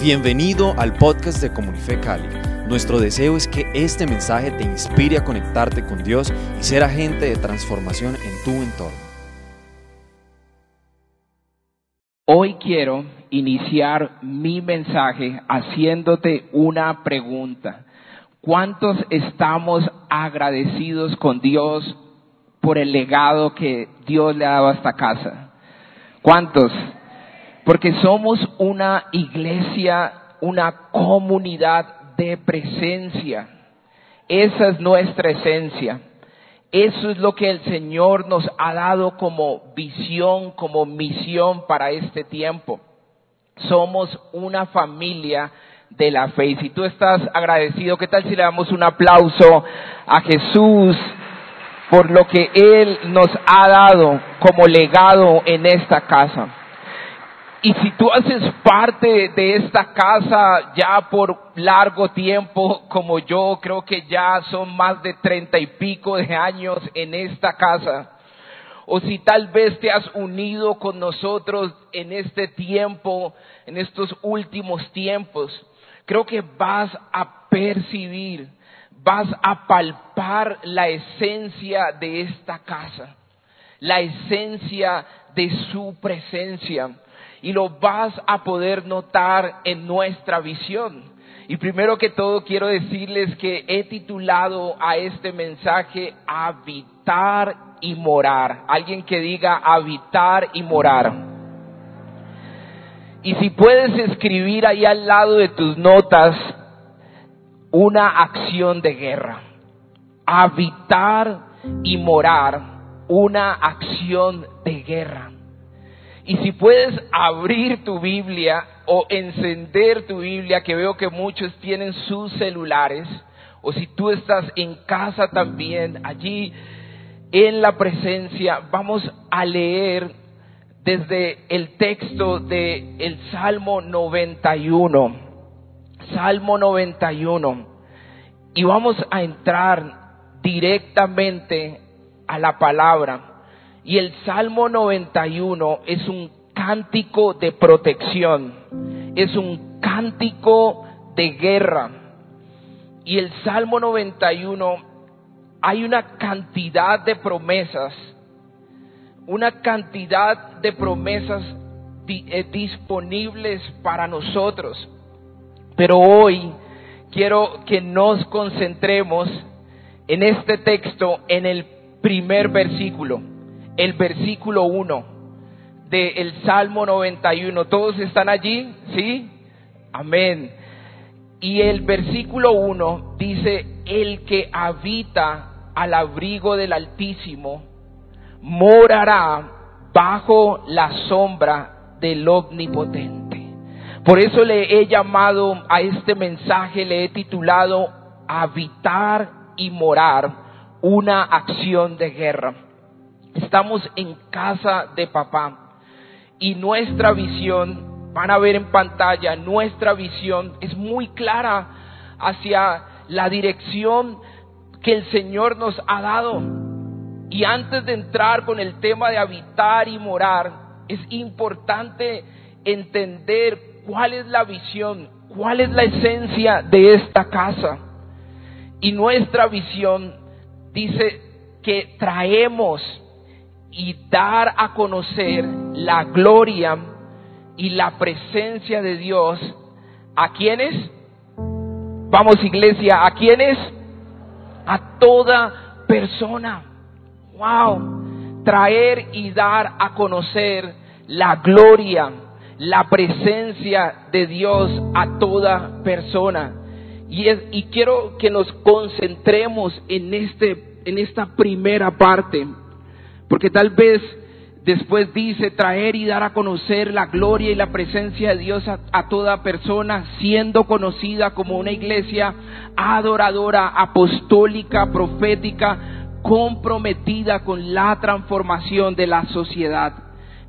Bienvenido al podcast de Comunife Cali. Nuestro deseo es que este mensaje te inspire a conectarte con Dios y ser agente de transformación en tu entorno. Hoy quiero iniciar mi mensaje haciéndote una pregunta. ¿Cuántos estamos agradecidos con Dios por el legado que Dios le ha dado a esta casa? ¿Cuántos? Porque somos una iglesia, una comunidad de presencia. Esa es nuestra esencia. Eso es lo que el Señor nos ha dado como visión, como misión para este tiempo. Somos una familia de la fe. Y si tú estás agradecido, ¿qué tal si le damos un aplauso a Jesús por lo que Él nos ha dado como legado en esta casa? Y si tú haces parte de esta casa ya por largo tiempo, como yo, creo que ya son más de treinta y pico de años en esta casa, o si tal vez te has unido con nosotros en este tiempo, en estos últimos tiempos, creo que vas a percibir, vas a palpar la esencia de esta casa, la esencia de su presencia y lo vas a poder notar en nuestra visión. Y primero que todo quiero decirles que he titulado a este mensaje Habitar y morar. Alguien que diga habitar y morar. Y si puedes escribir ahí al lado de tus notas una acción de guerra. Habitar y morar, una acción de guerra. Y si puedes abrir tu Biblia o encender tu Biblia, que veo que muchos tienen sus celulares, o si tú estás en casa también, allí en la presencia, vamos a leer desde el texto de el Salmo 91. Salmo 91. Y vamos a entrar directamente a la palabra. Y el Salmo 91 es un cántico de protección, es un cántico de guerra. Y el Salmo 91 hay una cantidad de promesas, una cantidad de promesas eh, disponibles para nosotros. Pero hoy quiero que nos concentremos en este texto, en el primer versículo el versículo 1 del Salmo 91. ¿Todos están allí? ¿Sí? Amén. Y el versículo 1 dice, el que habita al abrigo del Altísimo morará bajo la sombra del Omnipotente. Por eso le he llamado a este mensaje, le he titulado Habitar y morar, una acción de guerra. Estamos en casa de papá y nuestra visión, van a ver en pantalla, nuestra visión es muy clara hacia la dirección que el Señor nos ha dado. Y antes de entrar con el tema de habitar y morar, es importante entender cuál es la visión, cuál es la esencia de esta casa. Y nuestra visión dice que traemos y dar a conocer la gloria y la presencia de Dios. A quienes, vamos iglesia, a quienes, a toda persona. Wow, traer y dar a conocer la gloria, la presencia de Dios a toda persona. Y, es, y quiero que nos concentremos en, este, en esta primera parte porque tal vez después dice traer y dar a conocer la gloria y la presencia de Dios a, toda persona, siendo conocida como una iglesia adoradora, apostólica, profética, comprometida con la transformación de la sociedad.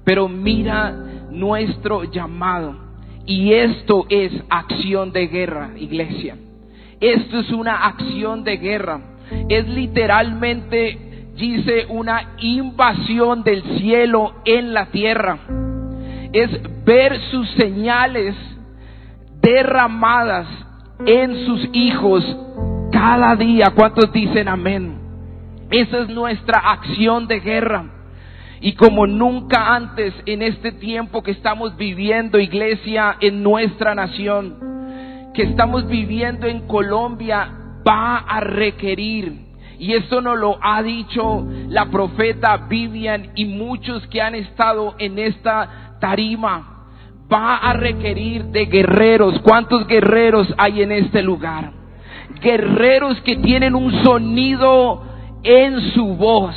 Pero mira nuestro llamado. Y esto es acción de guerra, iglesia. Esto es una acción de guerra. Es literalmente dice una invasión del cielo en la tierra. Es ver sus señales derramadas en sus hijos cada día. ¿Cuántos dicen amén? Esa es nuestra acción de guerra. Y como nunca antes en este tiempo que estamos viviendo, iglesia, en nuestra nación, que estamos viviendo en Colombia, va a requerir, y esto nos lo ha dicho la profeta Vivian y muchos que han estado en esta tarima, va a requerir de guerreros. ¿Cuántos guerreros hay en este lugar? Guerreros que tienen un sonido en su voz.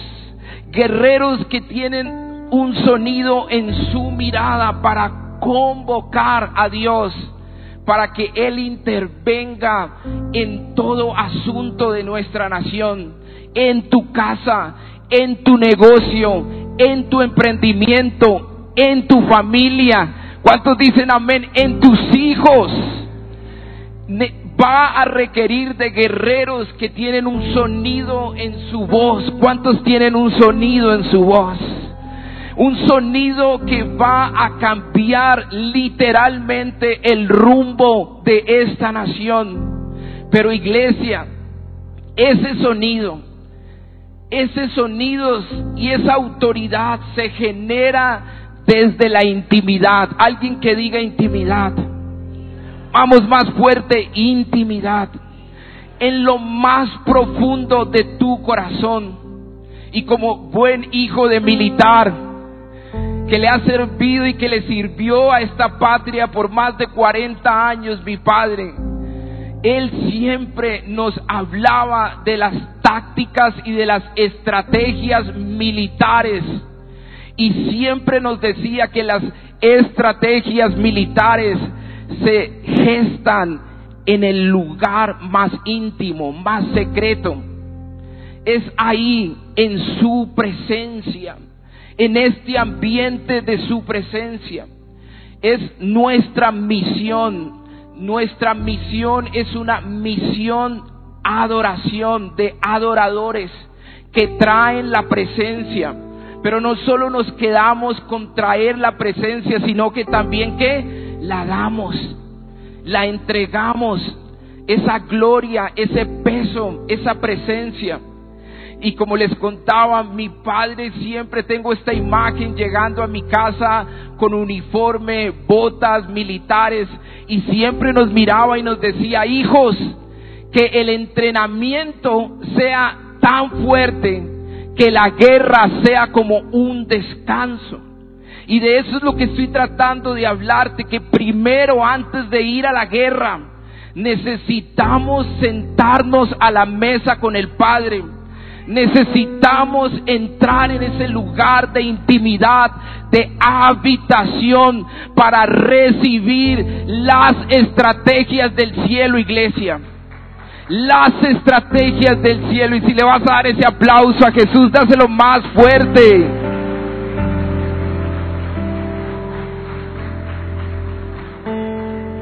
Guerreros que tienen un sonido en su mirada para convocar a Dios, para que Él intervenga en todo asunto de nuestra nación, en tu casa, en tu negocio, en tu emprendimiento, en tu familia. ¿Cuántos dicen amén? En tus hijos va a requerir de guerreros que tienen un sonido en su voz. ¿Cuántos tienen un sonido en su voz? Un sonido que va a cambiar literalmente el rumbo de esta nación. Pero iglesia, ese sonido, ese sonido y esa autoridad se genera desde la intimidad. Alguien que diga intimidad. Vamos más fuerte, intimidad. En lo más profundo de tu corazón. Y como buen hijo de militar, que le ha servido y que le sirvió a esta patria por más de 40 años, mi padre, él siempre nos hablaba de las tácticas y de las estrategias militares. Y siempre nos decía que las estrategias militares se gestan en el lugar más íntimo, más secreto. Es ahí, en su presencia, en este ambiente de su presencia. Es nuestra misión. Nuestra misión es una misión adoración de adoradores que traen la presencia. Pero no solo nos quedamos con traer la presencia, sino que también que la damos, la entregamos, esa gloria, ese peso, esa presencia. Y como les contaba, mi padre siempre tengo esta imagen llegando a mi casa con uniforme, botas militares y siempre nos miraba y nos decía, hijos, que el entrenamiento sea tan fuerte que la guerra sea como un descanso. Y de eso es lo que estoy tratando de hablarte, que primero antes de ir a la guerra necesitamos sentarnos a la mesa con el Padre. Necesitamos entrar en ese lugar de intimidad, de habitación, para recibir las estrategias del cielo, iglesia. Las estrategias del cielo. Y si le vas a dar ese aplauso a Jesús, dáselo más fuerte.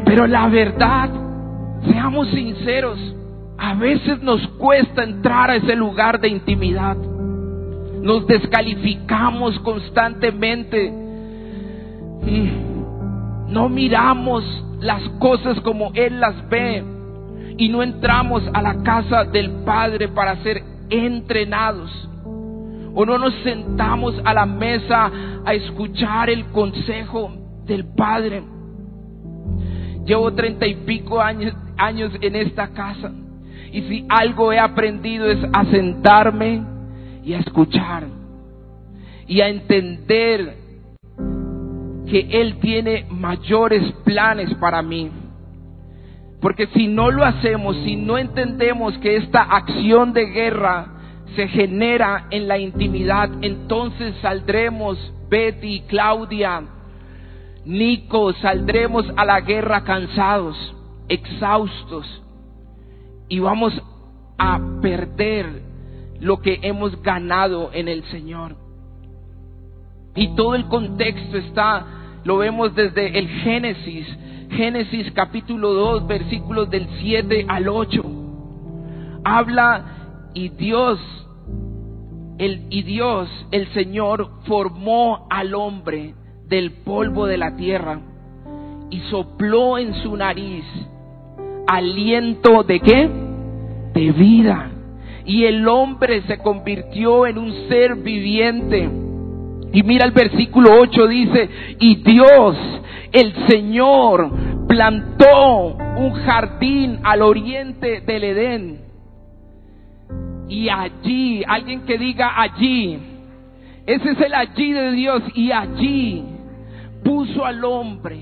Pero la verdad, seamos sinceros, a veces nos cuesta entrar a ese lugar de intimidad. Nos descalificamos constantemente. No miramos las cosas como Él las ve y no entramos a la casa del Padre para ser entrenados. O no nos sentamos a la mesa a escuchar el consejo del Padre. Llevo treinta y pico años, años en esta casa. Y si algo he aprendido es a sentarme y a escuchar. Y a entender que Él tiene mayores planes para mí. Porque si no lo hacemos, si no entendemos que esta acción de guerra se genera en la intimidad, entonces saldremos, Betty, Claudia, Nico, saldremos a la guerra cansados, exhaustos, y vamos a perder lo que hemos ganado en el Señor. Y todo el contexto está, lo vemos desde el Génesis, Génesis capítulo 2, versículos del 7 al 8. Habla y Dios, el, y Dios, el Señor, formó al hombre del polvo de la tierra y sopló en su nariz aliento de qué? De vida. Y el hombre se convirtió en un ser viviente. Y mira el versículo 8 dice, y Dios, el Señor, plantó un jardín al oriente del Edén. Y allí, alguien que diga allí, ese es el allí de Dios, y allí puso al hombre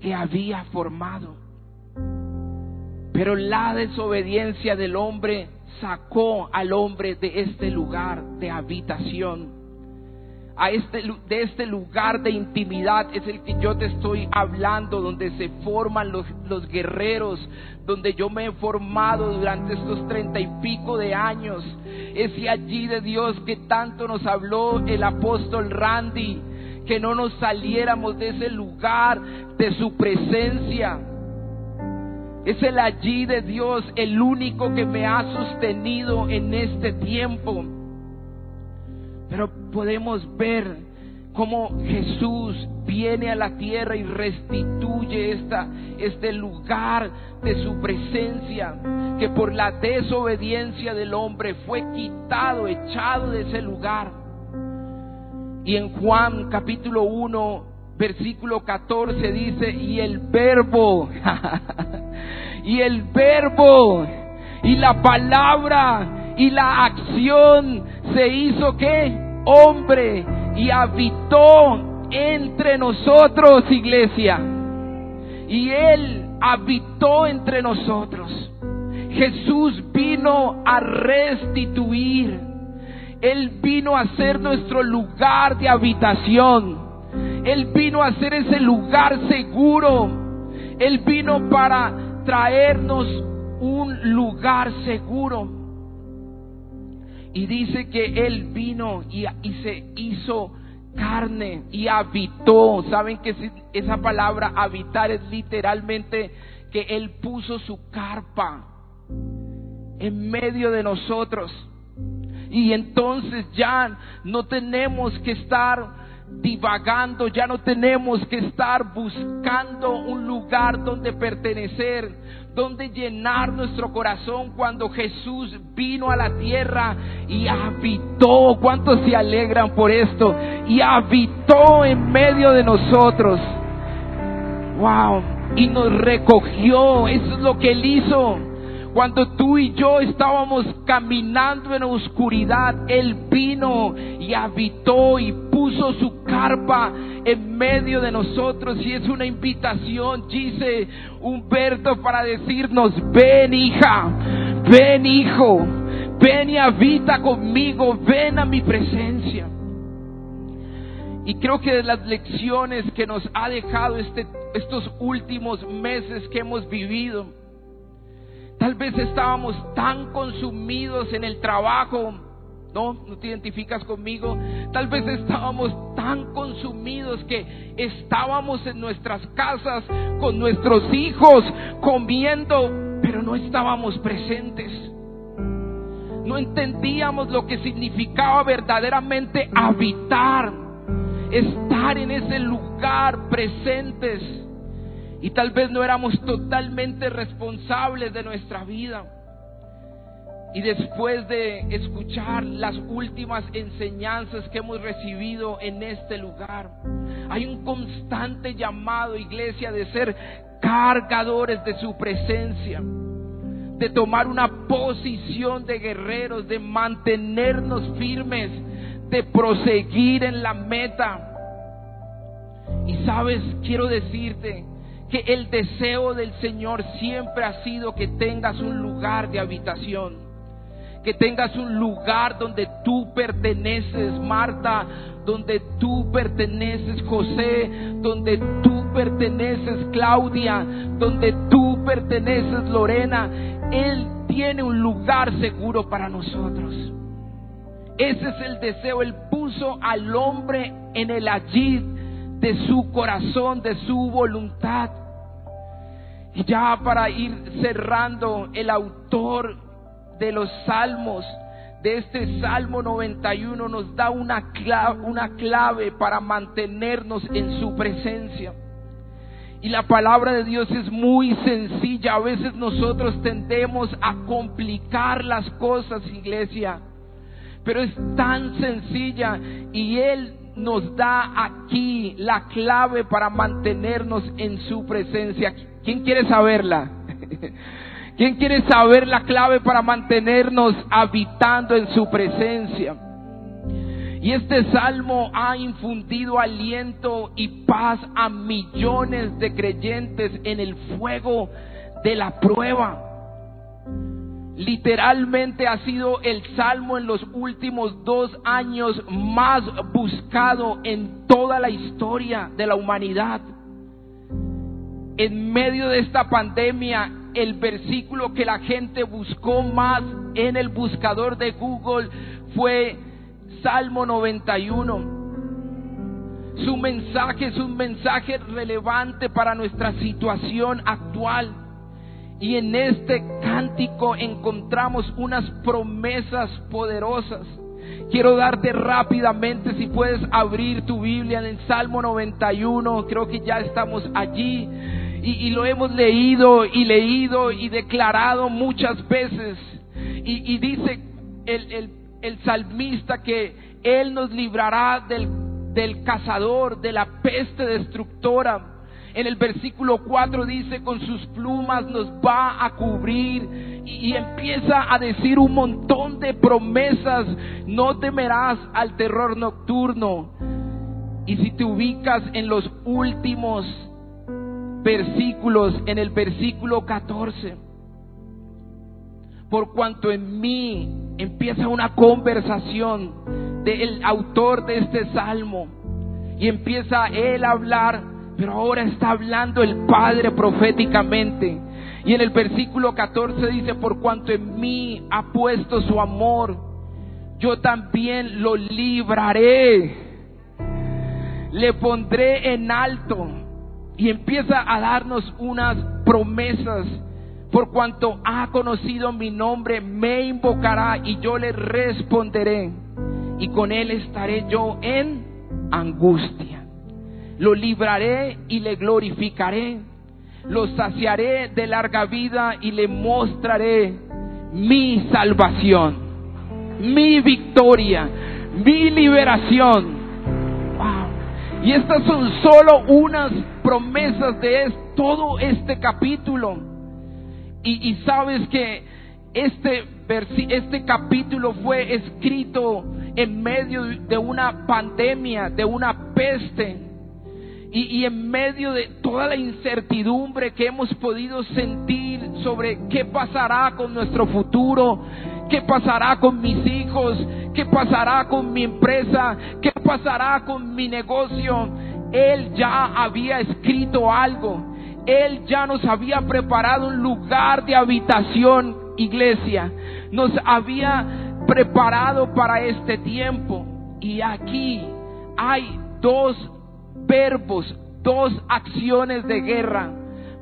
que había formado. Pero la desobediencia del hombre sacó al hombre de este lugar de habitación. A este, de este lugar de intimidad es el que yo te estoy hablando, donde se forman los, los guerreros, donde yo me he formado durante estos treinta y pico de años. Ese allí de Dios que tanto nos habló el apóstol Randy, que no nos saliéramos de ese lugar, de su presencia. Es el allí de Dios, el único que me ha sostenido en este tiempo. Pero podemos ver cómo Jesús viene a la tierra y restituye esta, este lugar de su presencia, que por la desobediencia del hombre fue quitado, echado de ese lugar. Y en Juan capítulo 1, versículo 14 dice, y el verbo, y el verbo, y la palabra, y la acción se hizo que hombre y habitó entre nosotros, iglesia. Y Él habitó entre nosotros. Jesús vino a restituir. Él vino a ser nuestro lugar de habitación. Él vino a ser ese lugar seguro. Él vino para traernos un lugar seguro. Y dice que Él vino y, se hizo carne y habitó. ¿Saben que esa palabra habitar es literalmente que Él puso su carpa en medio de nosotros? Y entonces ya no tenemos que estar divagando, ya no tenemos que estar buscando un lugar donde pertenecer, donde llenar nuestro corazón cuando Jesús vino a la tierra y habitó. ¿Cuántos se alegran por esto? Y habitó en medio de nosotros. Wow. Y nos recogió. Eso es lo que Él hizo. Cuando tú y yo estábamos caminando en oscuridad, Él vino y habitó y puso su carpa en medio de nosotros. Y es una invitación, dice Humberto, para decirnos, ven hija, ven hijo, ven y habita conmigo, ven a mi presencia. Y creo que de las lecciones que nos ha dejado este, estos últimos meses que hemos vivido, Tal vez estábamos tan consumidos en el trabajo, ¿no? ¿No te identificas conmigo? Tal vez estábamos tan consumidos que estábamos en nuestras casas con nuestros hijos comiendo, pero no estábamos presentes. No entendíamos lo que significaba verdaderamente habitar, estar en ese lugar presentes y tal vez no éramos totalmente responsables de nuestra vida. Y después de escuchar las últimas enseñanzas que hemos recibido en este lugar, hay un constante llamado, iglesia, de ser cargadores de su presencia, de tomar una posición de guerreros, de mantenernos firmes, de proseguir en la meta. Y sabes, quiero decirte, que el deseo del Señor siempre ha sido que tengas un lugar de habitación, que tengas un lugar donde tú perteneces, Marta, donde tú perteneces, José, donde tú perteneces, Claudia, donde tú perteneces, Lorena. Él tiene un lugar seguro para nosotros. Ese es el deseo. Él puso al hombre en el allí de su corazón, de su voluntad. Y ya para ir cerrando, el autor de los salmos, de este Salmo 91, nos da una clave, una clave para mantenernos en su presencia. Y la palabra de Dios es muy sencilla. A veces nosotros tendemos a complicar las cosas, iglesia. Pero es tan sencilla y Él nos da aquí la clave para mantenernos en su presencia. ¿Quién quiere saberla? ¿Quién quiere saber la clave para mantenernos habitando en su presencia? Y este salmo ha infundido aliento y paz a millones de creyentes en el fuego de la prueba. Literalmente ha sido el salmo en los últimos dos años más buscado en toda la historia de la humanidad. En medio de esta pandemia, el versículo que la gente buscó más en el buscador de Google fue Salmo 91. Su mensaje es un mensaje relevante para nuestra situación actual. Y en este cántico encontramos unas promesas poderosas. Quiero darte rápidamente, si puedes abrir tu Biblia en el Salmo 91, creo que ya estamos allí. Y, lo hemos leído y leído y declarado muchas veces. Y, dice el, el salmista que Él nos librará del, del cazador, de la peste destructora. En el versículo 4 dice, con sus plumas nos va a cubrir y, y, empieza a decir un montón de promesas. No temerás al terror nocturno. Y si te ubicas en los últimos versículos, en el versículo 14, por cuanto en mí empieza una conversación del autor de este salmo y empieza él a hablar, pero ahora está hablando el Padre proféticamente. Y en el versículo 14 dice, por cuanto en mí ha puesto su amor, yo también lo libraré, le pondré en alto. Y empieza a darnos unas promesas por cuanto ha conocido mi nombre, me invocará y yo le responderé. Y con él estaré yo en angustia. Lo libraré y le glorificaré. Lo saciaré de larga vida y le mostraré mi salvación, mi victoria, mi liberación. Y estas son solo unas promesas de todo este capítulo. Y, sabes que este, este capítulo fue escrito en medio de una pandemia, de una peste. Y, y, en medio de toda la incertidumbre que hemos podido sentir sobre qué pasará con nuestro futuro, qué pasará con mis hijos, qué pasará con mi empresa, qué pasará con mi negocio, Él ya había escrito algo él ya nos había preparado un lugar de habitación, iglesia. Nos había preparado para este tiempo. Y aquí hay dos verbos, dos acciones de guerra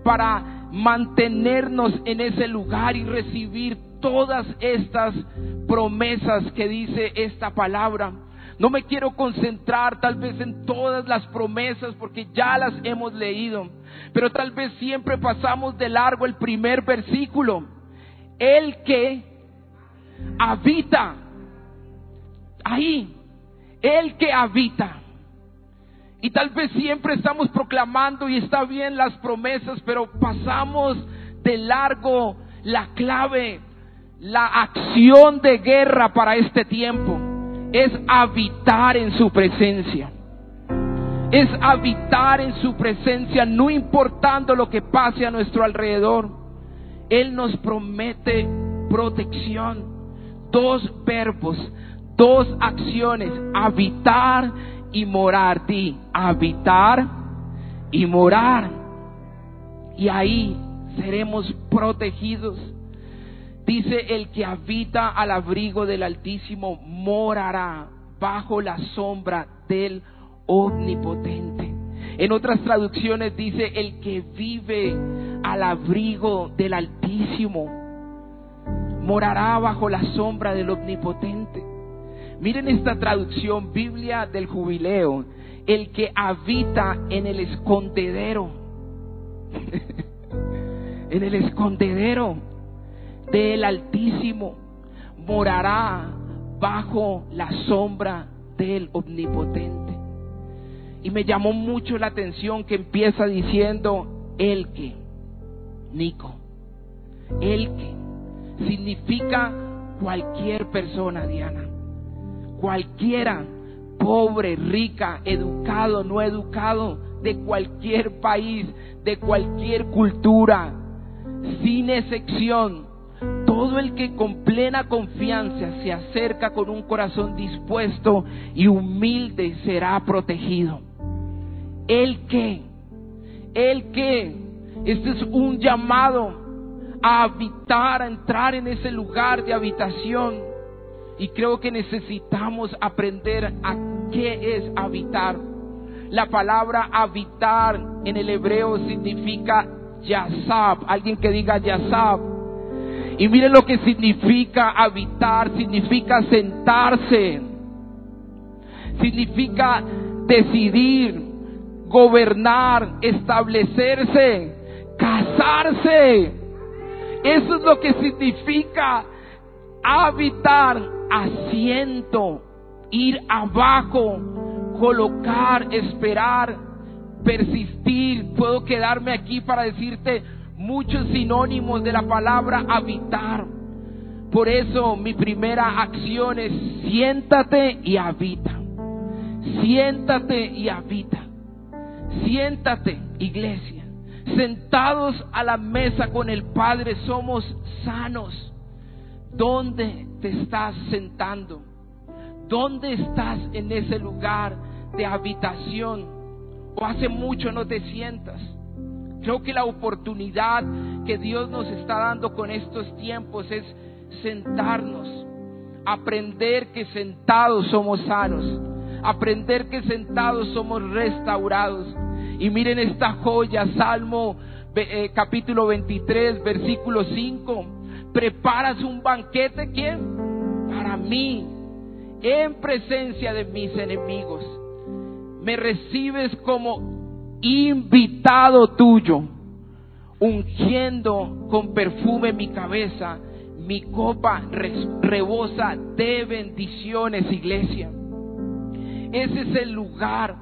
para mantenernos en ese lugar y recibir todas estas promesas que dice esta palabra. No me quiero concentrar tal vez en todas las promesas porque ya las hemos leído, pero tal vez siempre pasamos de largo el primer versículo. El que habita ahí, el que habita. Y tal vez siempre estamos proclamando y está bien las promesas, pero pasamos de largo la clave, la acción de guerra para este tiempo es habitar en su presencia. Es habitar en su presencia, no importando lo que pase a nuestro alrededor. Él nos promete protección. Dos verbos, dos acciones, habitar y morar. Di, habitar y morar. Y ahí seremos protegidos Dice, el que habita al abrigo del Altísimo morará bajo la sombra del Omnipotente. En otras traducciones dice, el que vive al abrigo del Altísimo morará bajo la sombra del Omnipotente. Miren esta traducción, Biblia del Jubileo, el que habita en el escondedero en el escondedero del Altísimo morará bajo la sombra del Omnipotente. Y me llamó mucho la atención que empieza diciendo el que, Nico, el que significa cualquier persona, Diana, cualquiera, pobre, rica, educado, no educado, de cualquier país, de cualquier cultura, sin excepción, todo el que con plena confianza se acerca con un corazón dispuesto y humilde será protegido. El que, el que, este es un llamado a habitar, a entrar en ese lugar de habitación. Y creo que necesitamos aprender a qué es habitar. La palabra habitar en el hebreo significa yasab. Alguien que diga yasab. Y miren lo que significa habitar. Significa sentarse. Significa decidir, gobernar, establecerse, casarse. Eso es lo que significa habitar, asiento, ir abajo, colocar, esperar, persistir. Puedo quedarme aquí para decirte muchos sinónimos de la palabra habitar. Por eso mi primera acción es siéntate y habita. Siéntate y habita. Siéntate, iglesia. Sentados a la mesa con el Padre somos sanos. ¿Dónde te estás sentando? ¿Dónde estás en ese lugar de habitación? ¿O hace mucho no te sientas? Creo que la oportunidad que Dios nos está dando con estos tiempos es sentarnos, aprender que sentados somos sanos, aprender que sentados somos restaurados. Y miren esta joya, Salmo eh, capítulo 23, versículo 5. Preparas un banquete, ¿quién? Para mí, en presencia de mis enemigos. Me recibes como invitado tuyo, ungiendo con perfume mi cabeza. Mi copa rebosa de bendiciones, iglesia. Ese es el lugar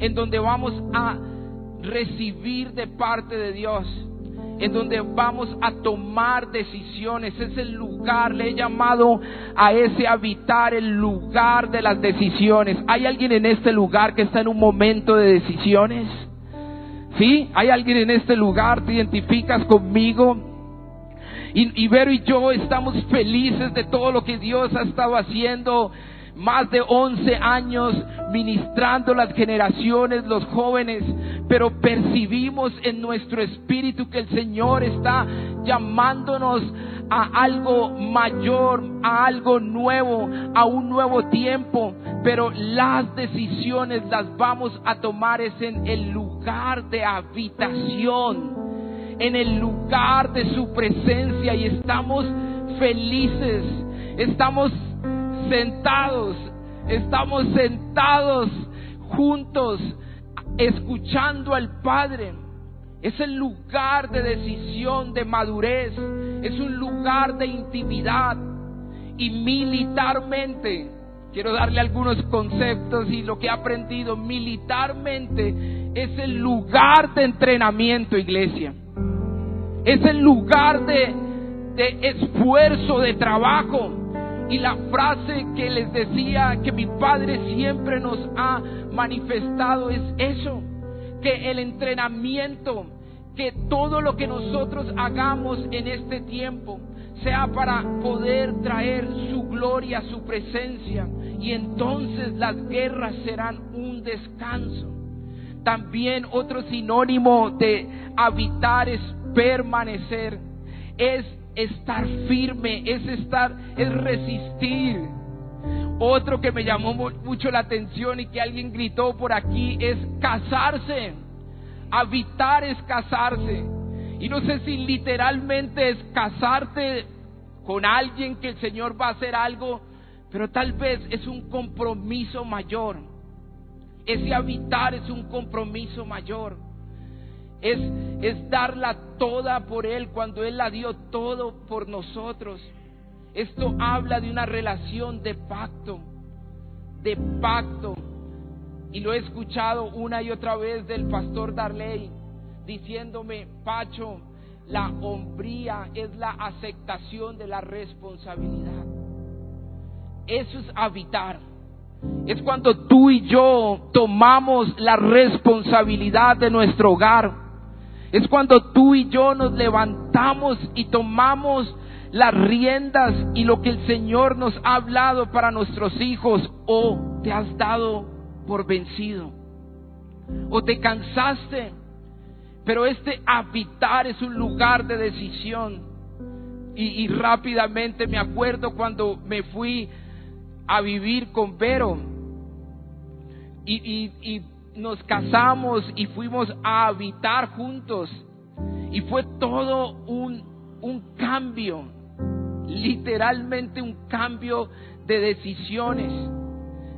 en donde vamos a recibir de parte de Dios, en donde vamos a tomar decisiones. Es el lugar, le he llamado a ese habitar el lugar de las decisiones. ¿Hay alguien en este lugar que está en un momento de decisiones? ¿Sí? ¿Hay alguien en este lugar? ¿Te identificas conmigo? Y, Vero y yo estamos felices de todo lo que Dios ha estado haciendo más de 11 años ministrando las generaciones, los jóvenes, pero percibimos en nuestro espíritu que el Señor está llamándonos a algo mayor, a algo nuevo, a un nuevo tiempo, pero las decisiones las vamos a tomar es en el lugar de habitación, en el lugar de su presencia y estamos felices, estamos sentados, estamos sentados juntos escuchando al Padre. Es el lugar de decisión, de madurez, es un lugar de intimidad y militarmente. Quiero darle algunos conceptos y lo que he aprendido militarmente es el lugar de entrenamiento, iglesia. Es el lugar de, de esfuerzo, de trabajo. Y la frase que les decía que mi padre siempre nos ha manifestado es eso, que el entrenamiento, que todo lo que nosotros hagamos en este tiempo sea para poder traer su gloria, su presencia, y entonces las guerras serán un descanso. También otro sinónimo de habitar es permanecer, es estar firme, es estar, es resistir. Otro que me llamó mucho la atención y que alguien gritó por aquí es casarse. Habitar es casarse. Y no sé si literalmente es casarte con alguien que el Señor va a hacer algo, pero tal vez es un compromiso mayor. Ese habitar es un compromiso mayor. Es, darla toda por Él cuando Él la dio todo por nosotros. Esto habla de una relación de pacto, de pacto. Y lo he escuchado una y otra vez del pastor Darley diciéndome, Pacho, la hombría es la aceptación de la responsabilidad. Eso es habitar. Es cuando tú y yo tomamos la responsabilidad de nuestro hogar. Es cuando tú y yo nos levantamos y tomamos las riendas y lo que el Señor nos ha hablado para nuestros hijos o te has dado por vencido o te cansaste. Pero este habitar es un lugar de decisión. Y, rápidamente me acuerdo cuando me fui a vivir con Vero y, y nos casamos y fuimos a habitar juntos. Y fue todo un, un cambio, literalmente un cambio de decisiones.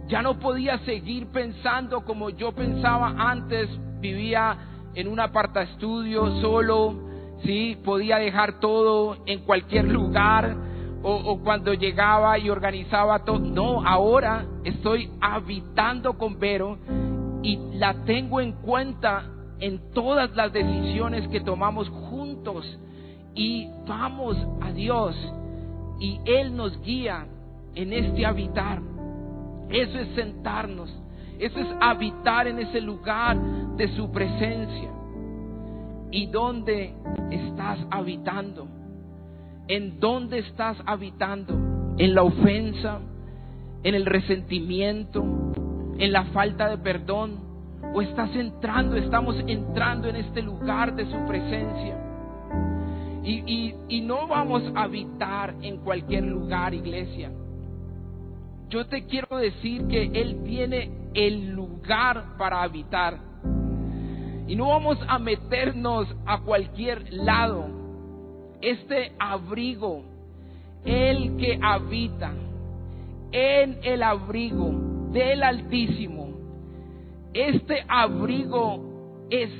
Ya no podía seguir pensando como yo pensaba antes, vivía en un aparta estudio solo, sí, podía dejar todo en cualquier lugar o, o cuando llegaba y organizaba todo. No, ahora estoy habitando con Vero y la tengo en cuenta en todas las decisiones que tomamos juntos y vamos a Dios y Él nos guía en este habitar. Eso es sentarnos, eso es habitar en ese lugar de su presencia. ¿Y dónde estás habitando? ¿En dónde estás habitando? ¿En la ofensa? ¿En el resentimiento? ¿En la falta de perdón? ¿O estás entrando, estamos entrando en este lugar de su presencia? Y, y, no vamos a habitar en cualquier lugar, iglesia. Yo te quiero decir que Él tiene el lugar para habitar. Y no vamos a meternos a cualquier lado. Este abrigo, el que habita en el abrigo del Altísimo, este abrigo es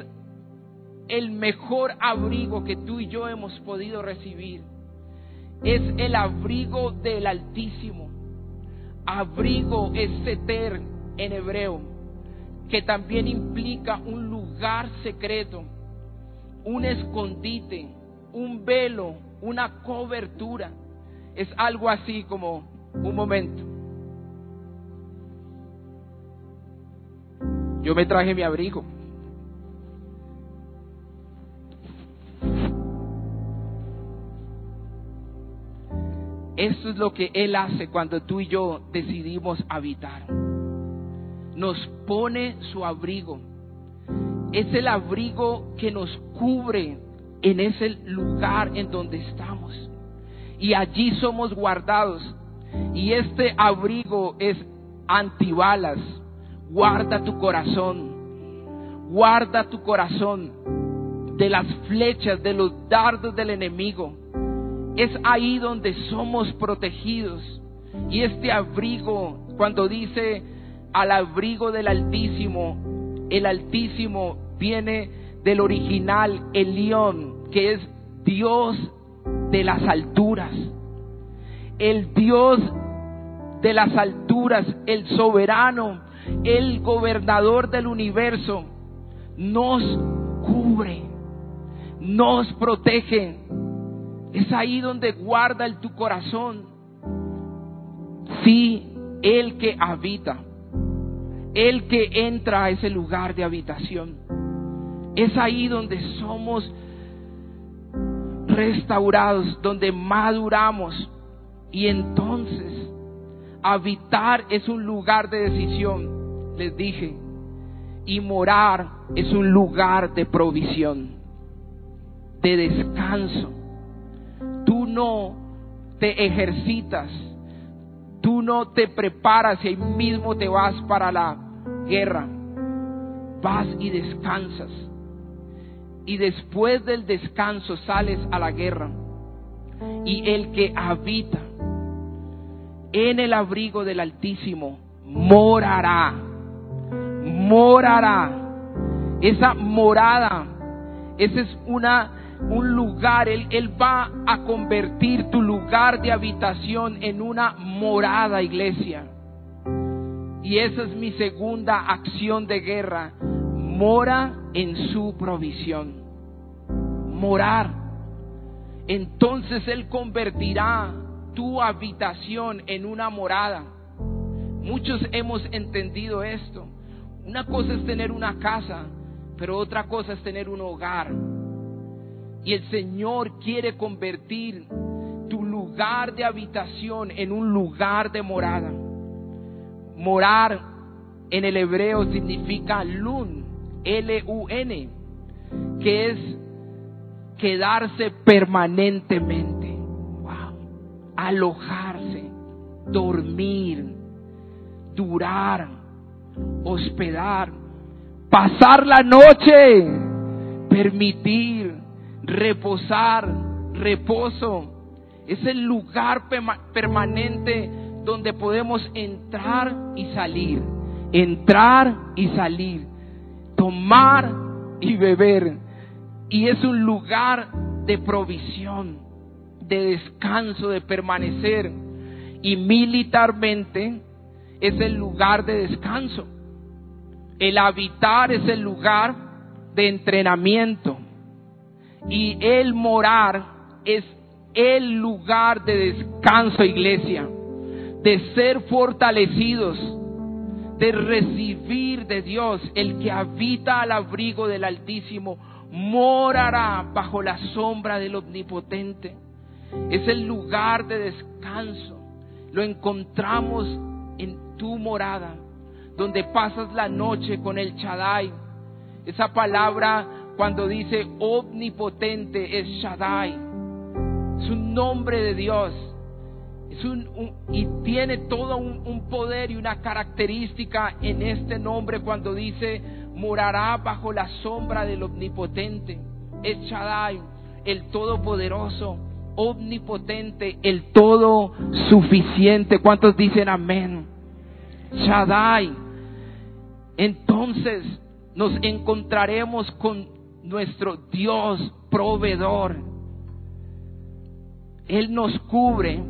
el mejor abrigo que tú y yo hemos podido recibir. Es el abrigo del Altísimo. Abrigo es seter en hebreo, que también implica un lugar secreto, un escondite, un velo, una cobertura. Es algo así como un momento. Yo me traje mi abrigo. Eso es lo que Él hace cuando tú y yo decidimos habitar. Nos pone su abrigo. Es el abrigo que nos cubre en ese lugar en donde estamos. Y allí somos guardados. Y este abrigo es antibalas. Guarda tu corazón. Guarda tu corazón de las flechas, de los dardos del enemigo es ahí donde somos protegidos. Y este abrigo, cuando dice al abrigo del Altísimo, el Altísimo viene del original el león, que es Dios de las alturas. El Dios de las alturas, el soberano, el gobernador del universo, nos cubre, nos protege es ahí donde guarda el tu corazón. Sí, el que habita, el que entra a ese lugar de habitación. Es ahí donde somos restaurados, donde maduramos. Y entonces, habitar es un lugar de decisión, les dije. Y morar es un lugar de provisión, de descanso tú no te ejercitas, tú no te preparas y ahí mismo te vas para la guerra, vas y descansas. Y después del descanso sales a la guerra. Y el que habita en el abrigo del Altísimo morará, morará. Esa morada Ese es una, un lugar, él, él va a convertir tu lugar de habitación en una morada, iglesia. Y esa es mi segunda acción de guerra. Mora en su provisión. Morar. Entonces Él convertirá tu habitación en una morada. Muchos hemos entendido esto. Una cosa es tener una casa, pero otra cosa es tener un hogar. Y el Señor quiere convertir tu lugar de habitación en un lugar de morada. Morar en el hebreo significa lun, L-U-N, que es quedarse permanentemente, alojarse, dormir, durar, hospedar, pasar la noche, permitir, reposar, reposo. Es el lugar permanente donde podemos entrar y salir, entrar y salir, tomar y beber. Y es un lugar de provisión, de descanso, de permanecer. Y militarmente es el lugar de descanso. El habitar es el lugar de entrenamiento. Y el morar es el lugar de descanso, iglesia. De ser fortalecidos, de recibir de Dios. El que habita al abrigo del Altísimo morará bajo la sombra del Omnipotente. Es el lugar de descanso. Lo encontramos en tu morada, donde pasas la noche con el Shaddai. Esa palabra cuando dice omnipotente es Shaddai. Es un nombre de Dios. Es un, y tiene todo un, poder y una característica en este nombre cuando dice morará bajo la sombra del omnipotente. Es Shaddai, el todopoderoso omnipotente, el todo suficiente. ¿Cuántos dicen amén? Shaddai. Entonces nos encontraremos con nuestro Dios proveedor. Él nos cubre,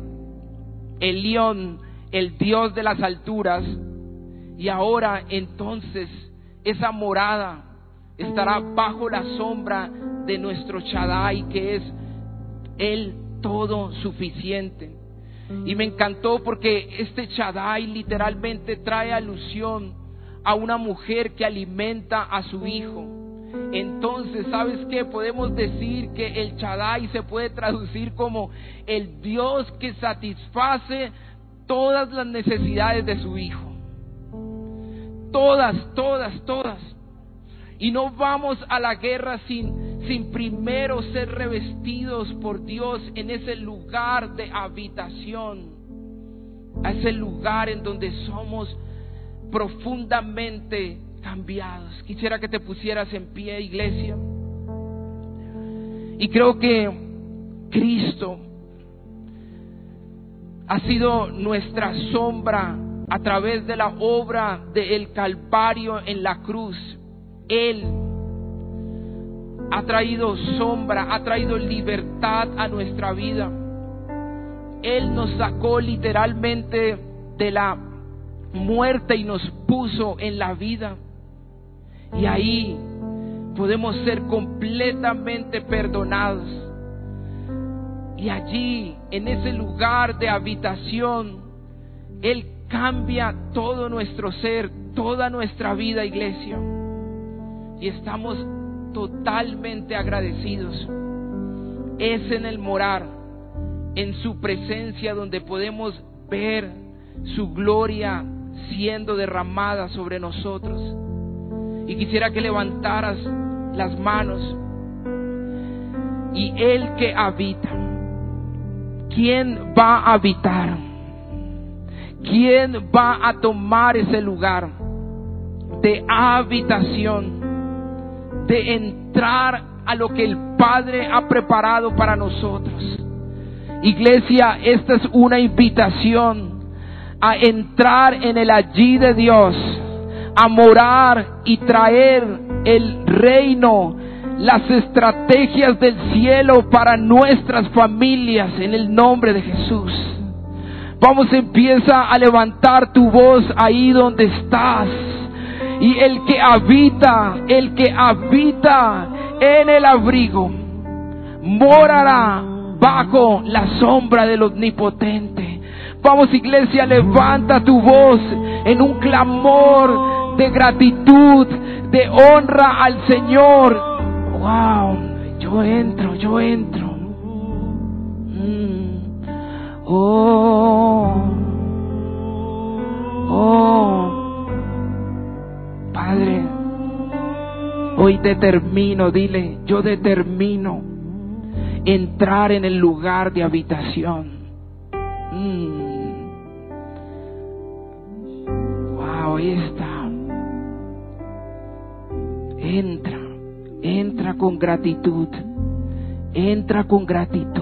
el león, el Dios de las alturas. Y ahora entonces esa morada estará bajo la sombra de nuestro Shaddai, que es el todo suficiente. Y me encantó porque este Shaddai literalmente trae alusión a una mujer que alimenta a su hijo. Entonces, ¿sabes qué? Podemos decir que el Shaddai se puede traducir como el Dios que satisface todas las necesidades de su hijo. Todas, todas, todas. Y no vamos a la guerra sin, sin primero ser revestidos por Dios en ese lugar de habitación, a ese lugar en donde somos profundamente cambiados. Quisiera que te pusieras en pie, iglesia. Y creo que Cristo ha sido nuestra sombra a través de la obra del Calvario en la cruz. Él ha traído sombra, ha traído libertad a nuestra vida. Él nos sacó literalmente de la muerte y nos puso en la vida. Y ahí podemos ser completamente perdonados. Y allí, en ese lugar de habitación, Él cambia todo nuestro ser, toda nuestra vida, iglesia. Y estamos totalmente agradecidos. Es en el morar, en su presencia, donde podemos ver su gloria siendo derramada sobre nosotros. Y quisiera que levantaras las manos. Y el que habita, ¿quién va a habitar? ¿Quién va a tomar ese lugar de habitación? De entrar a lo que el Padre ha preparado para nosotros. Iglesia, esta es una invitación a entrar en el allí de Dios, a morar y traer el reino, las estrategias del cielo para nuestras familias en el nombre de Jesús. Vamos, empieza a levantar tu voz ahí donde estás. Y el que habita, el que habita en el abrigo, morará bajo la sombra del omnipotente. Vamos iglesia, levanta tu voz en un clamor de gratitud, de honra al Señor. Wow, yo entro, yo entro. Mm. Oh, oh, Padre, hoy determino, dile, yo determino entrar en el lugar de habitación. Mm. Wow, ahí está. Entra, entra con gratitud, entra con gratitud.